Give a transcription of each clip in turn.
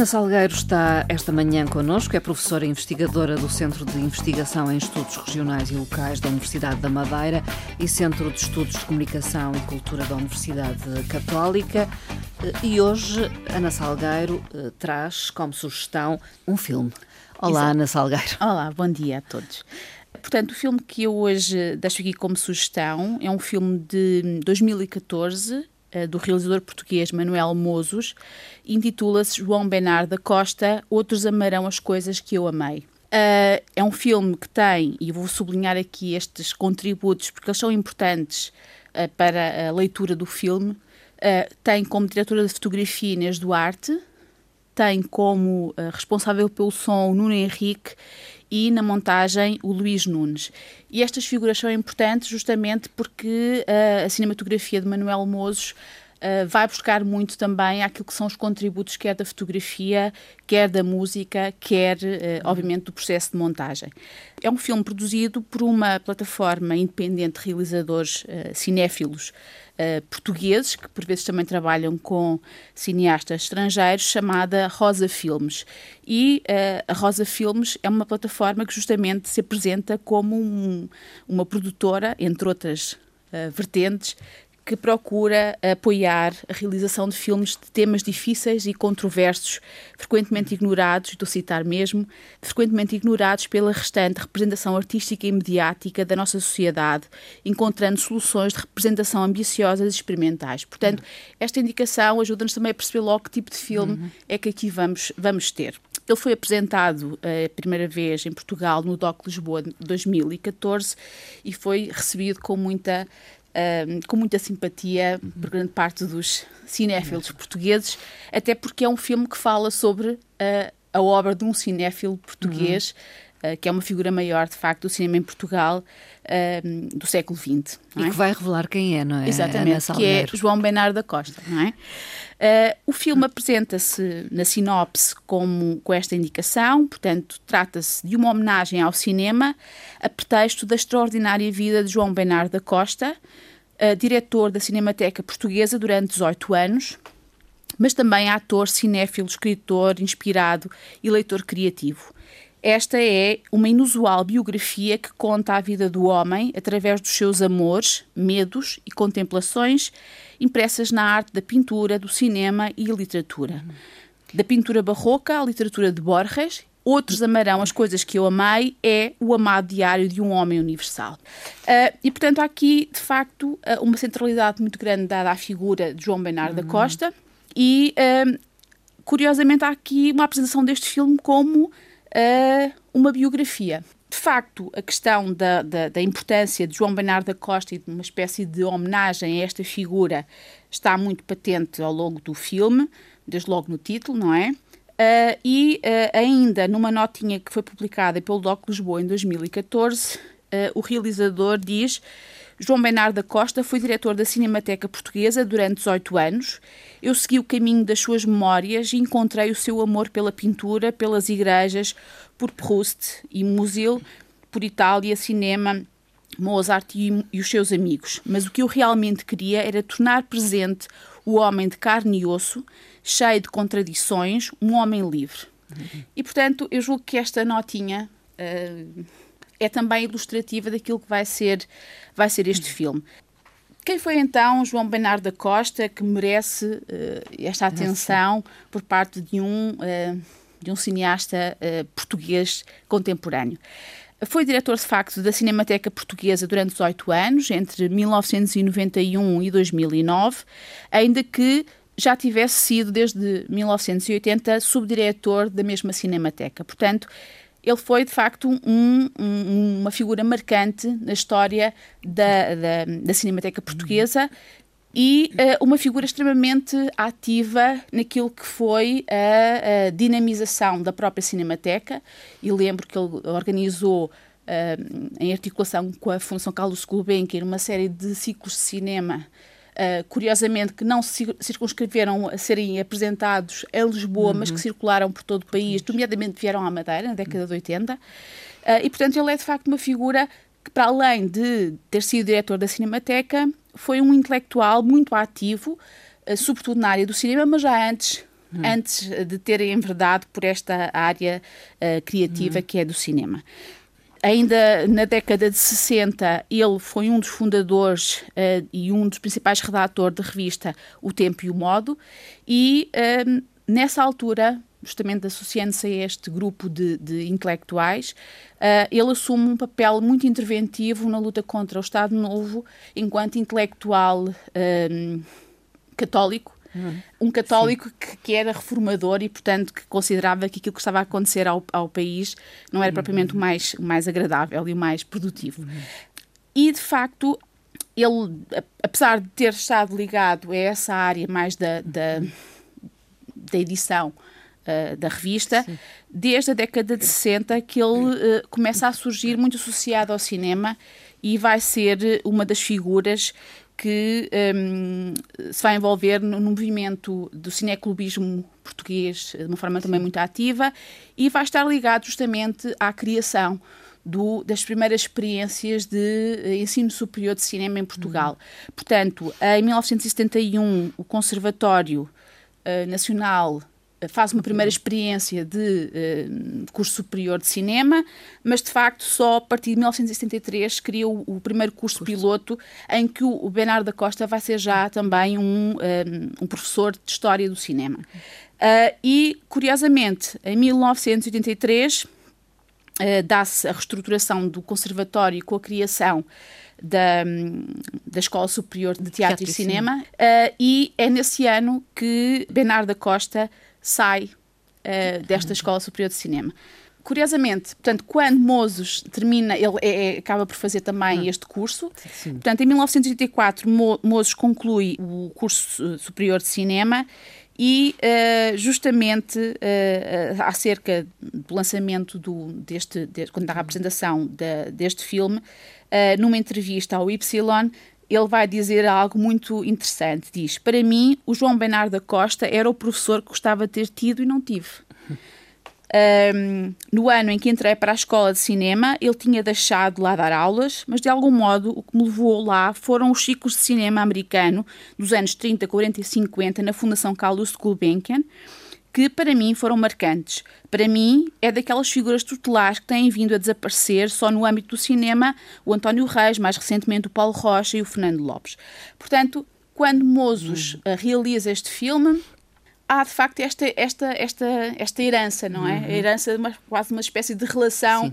Ana Salgueiro está esta manhã connosco, é professora investigadora do Centro de Investigação em Estudos Regionais e Locais da Universidade da Madeira e Centro de Estudos de Comunicação e Cultura da Universidade Católica. E hoje Ana Salgueiro eh, traz como sugestão um filme. Olá, Exato. Ana Salgueiro. Olá, bom dia a todos. Portanto, o filme que eu hoje deixo aqui como sugestão é um filme de 2014 eh, do realizador português Manuel Mozos, intitula-se João Benar da Costa, Outros Amarão as Coisas que Eu Amei. Uh, é um filme que tem, e vou sublinhar aqui estes contributos porque eles são importantes uh, para a leitura do filme, uh, tem como diretora de fotografia Inês Duarte, tem como responsável pelo som Nuno Henrique e na montagem o Luís Nunes. E estas figuras são importantes justamente porque uh, a cinematografia de Manuel Mozos Uh, vai buscar muito também aquilo que são os contributos, quer da fotografia, quer da música, quer, uh, obviamente, do processo de montagem. É um filme produzido por uma plataforma independente de realizadores cinéfilos uh, portugueses, que por vezes também trabalham com cineastas estrangeiros, chamada Rosa Filmes. E uh, a Rosa Filmes é uma plataforma que justamente se apresenta como um, uma produtora, entre outras uh, vertentes, que procura apoiar a realização de filmes de temas difíceis e controversos, frequentemente ignorados, a citar mesmo, frequentemente ignorados pela restante representação artística e mediática da nossa sociedade, encontrando soluções de representação ambiciosas e experimentais. Portanto, esta indicação ajuda-nos também a perceber logo que tipo de filme uhum. é que aqui vamos, vamos ter. Ele foi apresentado eh, a primeira vez em Portugal no DOC Lisboa de 2014 e foi recebido com muita com muita simpatia por grande parte dos cinéfilos portugueses, até porque é um filme que fala sobre uh, a obra de um cinéfilo português. Uhum. Uh, que é uma figura maior, de facto, do cinema em Portugal uh, do século XX. E é? que vai revelar quem é, não é? Exatamente, que é João Bernardo da Costa, não é? Uh, o filme apresenta-se na sinopse como, com esta indicação, portanto, trata-se de uma homenagem ao cinema a pretexto da extraordinária vida de João Bernardo da Costa, uh, diretor da Cinemateca Portuguesa durante 18 anos, mas também ator, cinéfilo, escritor, inspirado e leitor criativo. Esta é uma inusual biografia que conta a vida do homem através dos seus amores, medos e contemplações impressas na arte da pintura, do cinema e literatura. Da pintura barroca à literatura de Borges, Outros amarão as coisas que eu amei é o amado diário de um homem universal. Uh, e, portanto, há aqui, de facto, uh, uma centralidade muito grande dada à figura de João Bernardo uhum. da Costa e, uh, curiosamente, há aqui uma apresentação deste filme como uma biografia. De facto, a questão da, da, da, importância de João Bernardo da Costa e de uma espécie de homenagem a esta figura está muito patente ao longo do filme, desde logo no título, não é? Uh, e uh, ainda numa notinha que foi publicada pelo Doc Lisboa em 2014, o realizador diz João Bernardo da Costa foi diretor da Cinemateca Portuguesa durante 18 anos. Eu segui o caminho das suas memórias e encontrei o seu amor pela pintura, pelas igrejas, por Proust e Musil, por Itália, cinema, Mozart e, e, os seus amigos. Mas o que eu realmente queria era tornar presente o homem de carne e osso, cheio de contradições, um homem livre. Uhum. E, portanto, eu julgo que esta notinha. Uh, é também ilustrativa daquilo que vai ser, vai ser este filme. Quem foi então João Bernardo da Costa que merece uh, esta atenção por parte de um, uh, de um cineasta uh, português contemporâneo? Foi diretor de facto da Cinemateca Portuguesa durante 18 anos, entre 1991 e 2009, ainda que já tivesse sido desde 1980 subdiretor da mesma Cinemateca. Portanto, ele foi de facto um, um, uma figura marcante na história da, da, da Cinemateca Portuguesa e uh, uma figura extremamente ativa naquilo que foi a, a, dinamização da própria Cinemateca. E lembro que ele organizou, uh, em articulação com a Fundação Carlos Gulbenkian, uma série de ciclos de cinema Uh, curiosamente, que não se circunscreveram a serem apresentados em Lisboa, uhum. mas que circularam por todo o país, nomeadamente vieram à Madeira, na década de 80. Uh, ah, e, portanto, ele é de facto uma figura que, para além de ter sido diretor da Cinemateca, foi um intelectual muito ativo, uh, sobretudo na área do cinema, mas já antes hum. antes de terem enverdado por esta área uh, criativa hum. que é do cinema. Ainda na década de 60, ele foi um dos fundadores uh, e um dos principais redatores da revista O Tempo e o Modo, e uh, nessa altura, justamente associando-se a este grupo de, de intelectuais, uh, ele assume um papel muito interventivo na luta contra o Estado Novo, enquanto intelectual católico um católico que, que, era reformador e, portanto, que considerava que aquilo que estava a acontecer ao, ao país não era propriamente o mais, o mais agradável e o mais produtivo. E, de facto, ele, apesar de ter estado ligado a essa área mais da, da, da edição uh, da revista, Sim. desde a década de 60 que ele uh, começa a surgir muito associado ao cinema e vai ser uma das figuras que um, se vai envolver no, no, movimento do cineclubismo português de uma forma também muito ativa e vai estar ligado justamente à criação do, das primeiras experiências de uh, ensino superior de cinema em Portugal. Uhum. Portanto, em 1971, o Conservatório uh, Nacional faz uma primeira experiência de uh, curso superior de cinema, mas de facto só a partir de 1973 cria o, o primeiro curso, curso, piloto em que o, o Bernardo da Costa vai ser já também um, um, eh, um professor de História do Cinema. Uh, e, curiosamente, em 1983 uh, dá-se a reestruturação do conservatório com a criação da, da Escola Superior de Teatro, Teatro e Cinema, uh, e é nesse ano que Bernardo da Costa sai uh, desta Escola Superior de Cinema. Curiosamente, portanto, quando Mozos termina, ele é, é, acaba por fazer também hum. este curso. Sim. Portanto, em 1984, Mo, Mozos conclui o curso superior de cinema e uh, justamente uh, acerca do lançamento do, deste, de, quando da apresentação de, deste filme, uh, numa entrevista ao Y, ele vai dizer algo muito interessante. Diz: Para mim, o João Bernardo da Costa era o professor que gostava de ter tido e não tive. Um, no ano em que entrei para a escola de cinema, ele tinha deixado de lá dar aulas, mas de algum modo o que me levou lá foram os ciclos de cinema americano dos anos 30, 40 e 50 na Fundação Carlos Gulbenkian, que para mim foram marcantes. Para mim, é daquelas figuras tutelares que têm vindo a desaparecer só no âmbito do cinema, o António Reis, mais recentemente o Paulo Rocha e o Fernando Lopes. Portanto, quando Mozos uhum. realiza este filme, há de facto esta, esta, esta, esta herança, não é? Uhum. A herança de uma, quase uma espécie de relação,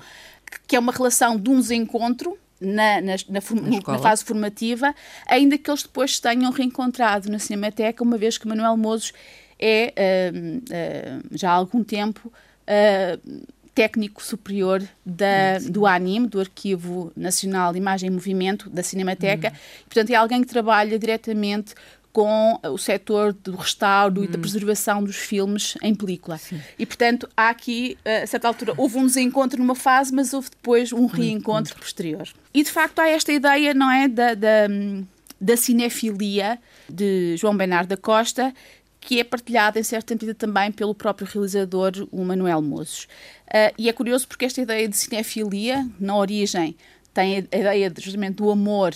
que é uma relação de um desencontro, na, na, na, na, fase formativa, ainda que eles depois se tenham reencontrado na Cinemateca, uma vez que Manuel Mozos é, uh, uh, já há algum tempo, uh, técnico superior da, do ANIM, do Arquivo Nacional de Imagem e Movimento, da Cinemateca. Uhum. Portanto, é alguém que trabalha diretamente com o setor do restauro e da preservação dos filmes em película. Sim. E, portanto, há aqui, a certa altura, houve um desencontro numa fase, mas houve depois um reencontro posterior. E, de facto, há esta ideia, não é, da, da, da cinefilia de João Bernardo da Costa, que é partilhada em certa medida também pelo próprio realizador, o Manuel Mozos. Uh, e é curioso porque esta ideia de cinefilia, na origem, tem a ideia de, justamente do amor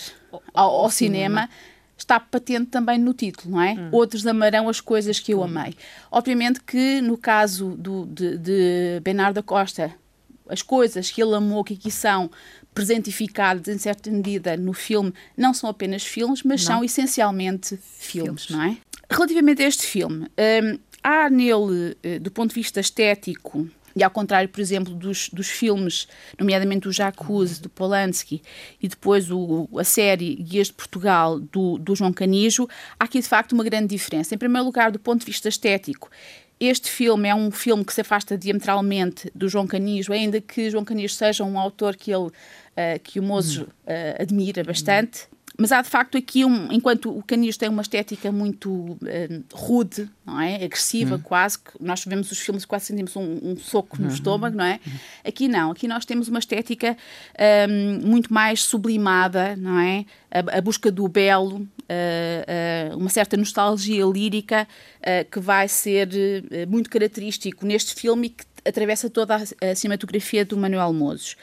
ao, ao cinema, cinema, está patente também no título, não é? Hum. Outros amarão as coisas que eu amei. Obviamente que no caso do, de, de Bernardo Costa, as coisas que ele amou, que aqui são presentificadas em certa medida no filme, não são apenas filmes, mas não. são essencialmente filmes, filmes, não é? Relativamente a este filme, um, há nele, eh, do ponto de vista estético, e ao contrário, por exemplo, dos, dos filmes, nomeadamente o Jacuzzi, do Polanski, e depois o, a série Guias de Portugal, do, do João Canijo, há aqui de facto uma grande diferença. Em primeiro lugar, do ponto de vista estético, este filme é um filme que se afasta diametralmente do João Canijo, ainda que João Canijo seja um autor que ele, uh, que o Mozo uh, admira bastante. Mas há de facto aqui, um, enquanto o canis tem uma estética muito uh, rude, não é? Agressiva, hum. quase, que nós vemos os filmes quase sentimos um, um soco no uhum. estômago, não é? Uhum. Aqui não, aqui nós temos uma estética um, muito mais sublimada, não é? A, a busca do belo, uh, uh, uma certa nostalgia lírica que vai ser muito característico neste filme e que atravessa toda a, a cinematografia do Manuel Mozos.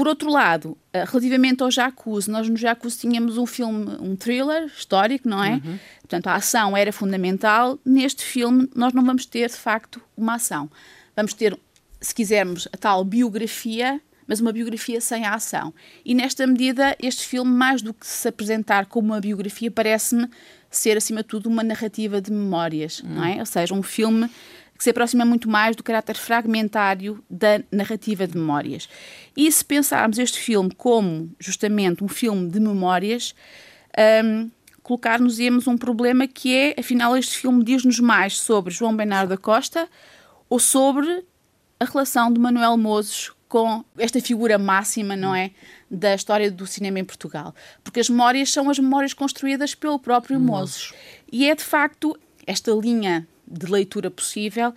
Por outro lado, uh, relativamente ao Jacuzzi, nós no Jacuzzi tínhamos um filme, um thriller histórico, não é? Uhum. Portanto, a ação era fundamental. Neste filme, nós não vamos ter, de facto, uma ação. Vamos ter, se quisermos, a tal biografia mas uma biografia sem a ação. E nesta medida, este filme, mais do que se apresentar como uma biografia, parece-me ser, acima de tudo, uma narrativa de memórias, hum. não é? Ou seja, um filme que se aproxima muito mais do caráter fragmentário da narrativa de memórias. E se pensarmos este filme como justamente um filme de memórias, um, colocar-nos-íamos um problema que é, afinal, este filme diz-nos mais sobre João Bernardo da Costa ou sobre a relação de Manuel Mozes com esta figura máxima, não é? Da história do cinema em Portugal. Porque as memórias são as memórias construídas pelo próprio Moses. E é de facto esta linha de leitura possível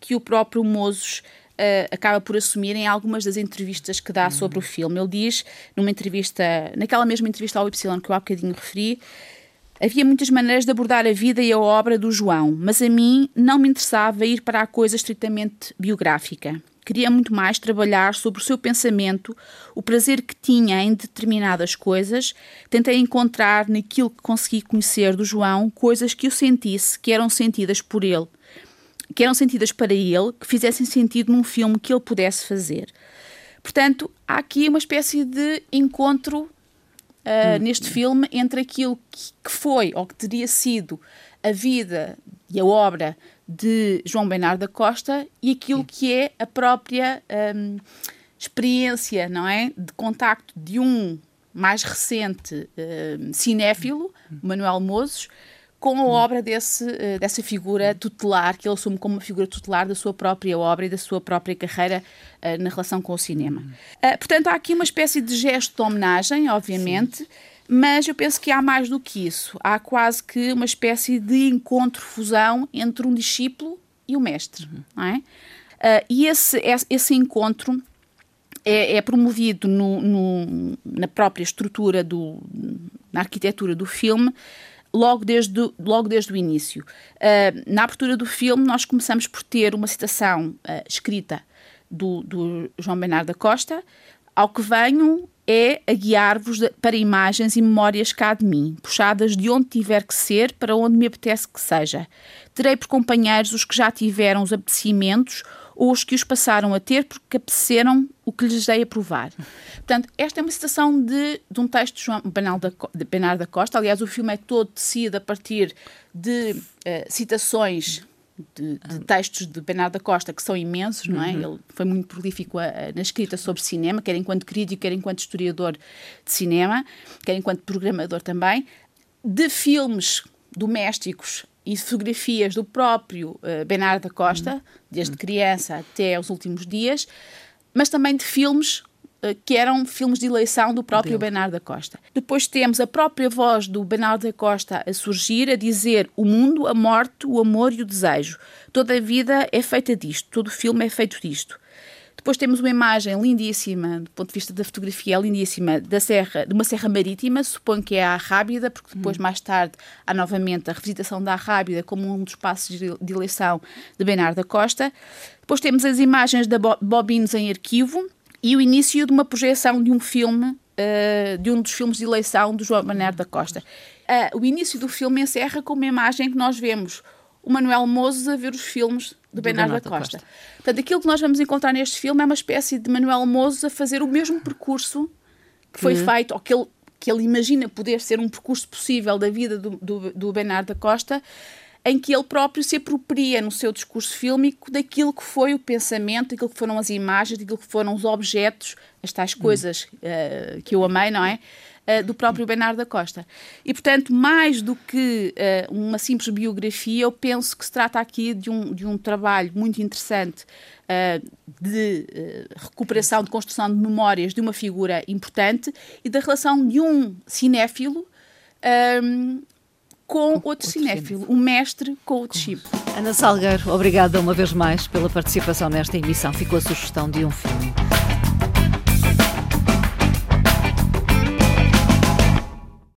que o próprio Moses uh, acaba por assumir em algumas das entrevistas que dá sobre o filme. Ele diz, numa entrevista, naquela mesma entrevista ao Y que eu há bocadinho referi, Havia muitas maneiras de abordar a vida e a obra do João, mas a mim não me interessava ir para a coisa estritamente biográfica. Queria muito mais trabalhar sobre o seu pensamento, o prazer que tinha em determinadas coisas. Tentei encontrar naquilo que consegui conhecer do João coisas que eu sentisse que eram sentidas por ele, que eram sentidas para ele, que fizessem sentido num filme que ele pudesse fazer. Portanto, há aqui uma espécie de encontro uh, hum. neste filme entre aquilo que, que foi ou que teria sido a vida e a obra de João Bernardo da Costa e aquilo que é a própria um, experiência, não é? De contacto de um mais recente um, cinéfilo, Manuel Mozes, com a obra desse, uh, dessa figura tutelar, que ele assume como uma figura tutelar da sua própria obra e da sua própria carreira uh, na relação com o cinema. Uh, portanto, há aqui uma espécie de gesto de homenagem, obviamente. Sim mas eu penso que há mais do que isso. Há quase que uma espécie de encontro-fusão entre um discípulo e o mestre. Não é? Uh, e esse, esse encontro é, é promovido no, no, na própria estrutura, do, na arquitetura do filme, logo desde, logo desde o início. Uh, na abertura do filme, nós começamos por ter uma citação uh, escrita do, do João Bernardo da Costa, ao que venham é a guiar-vos para imagens e memórias cá de mim, puxadas de onde tiver que ser para onde me apetece que seja. Terei por companheiros os que já tiveram os apetecimentos ou os que os passaram a ter porque apeteceram o que lhes dei a provar. Portanto, esta é uma citação de, de um texto de João Bernardo da Costa. Aliás, o filme é todo tecido a partir de uh, citações de, de, textos de Bernardo da Costa que são imensos, não é? Uhum. Ele foi muito prolífico a, a, na escrita sobre cinema, quer enquanto crítico, quer enquanto historiador de cinema, quer enquanto programador também, de filmes domésticos e fotografias do próprio uh, Bernardo da Costa, uhum. desde criança até os últimos dias, mas também de filmes que eram filmes de eleição do próprio Bernardo da Costa. Depois temos a própria voz do Bernardo da Costa a surgir, a dizer o mundo, a morte, o amor e o desejo. Toda a vida é feita disto, todo o filme é feito disto. Depois temos uma imagem lindíssima, do ponto de vista da fotografia, lindíssima, da serra, de uma serra marítima, suponho que é a Arrábida, porque depois, hum. mais tarde, há novamente a revisitação da Arrábida como um dos passos de eleição de Bernardo da Costa. Depois temos as imagens da Bobinos em arquivo, e o início de uma projeção de um filme, uh, de um dos filmes de eleição do João Manuel da Costa. Uh, o início do filme encerra com uma imagem que nós vemos o Manuel Mozes a ver os filmes do, do Bernardo da Costa. Costa. Portanto, aquilo que nós vamos encontrar neste filme é uma espécie de Manuel Mozes a fazer o mesmo percurso que foi uhum. feito, ou que ele, que ele imagina poder ser um percurso possível da vida do, do, do Bernardo da Costa, em que ele próprio se apropria no seu discurso fílmico daquilo que foi o pensamento, daquilo que foram as imagens, daquilo que foram os objetos, as tais coisas uh, que eu amei, não é? Uh, do próprio Bernardo da Costa. E, portanto, mais do que uh, uma simples biografia, eu penso que se trata aqui de um, de um trabalho muito interessante uh, de recuperação, de construção de memórias de uma figura importante e da relação de um cinéfilo um, com outro, outro cinéfilo, um mestre com o discípulo. Ana Salgueiro, obrigada uma vez mais pela participação nesta emissão. Ficou a sugestão de um filme.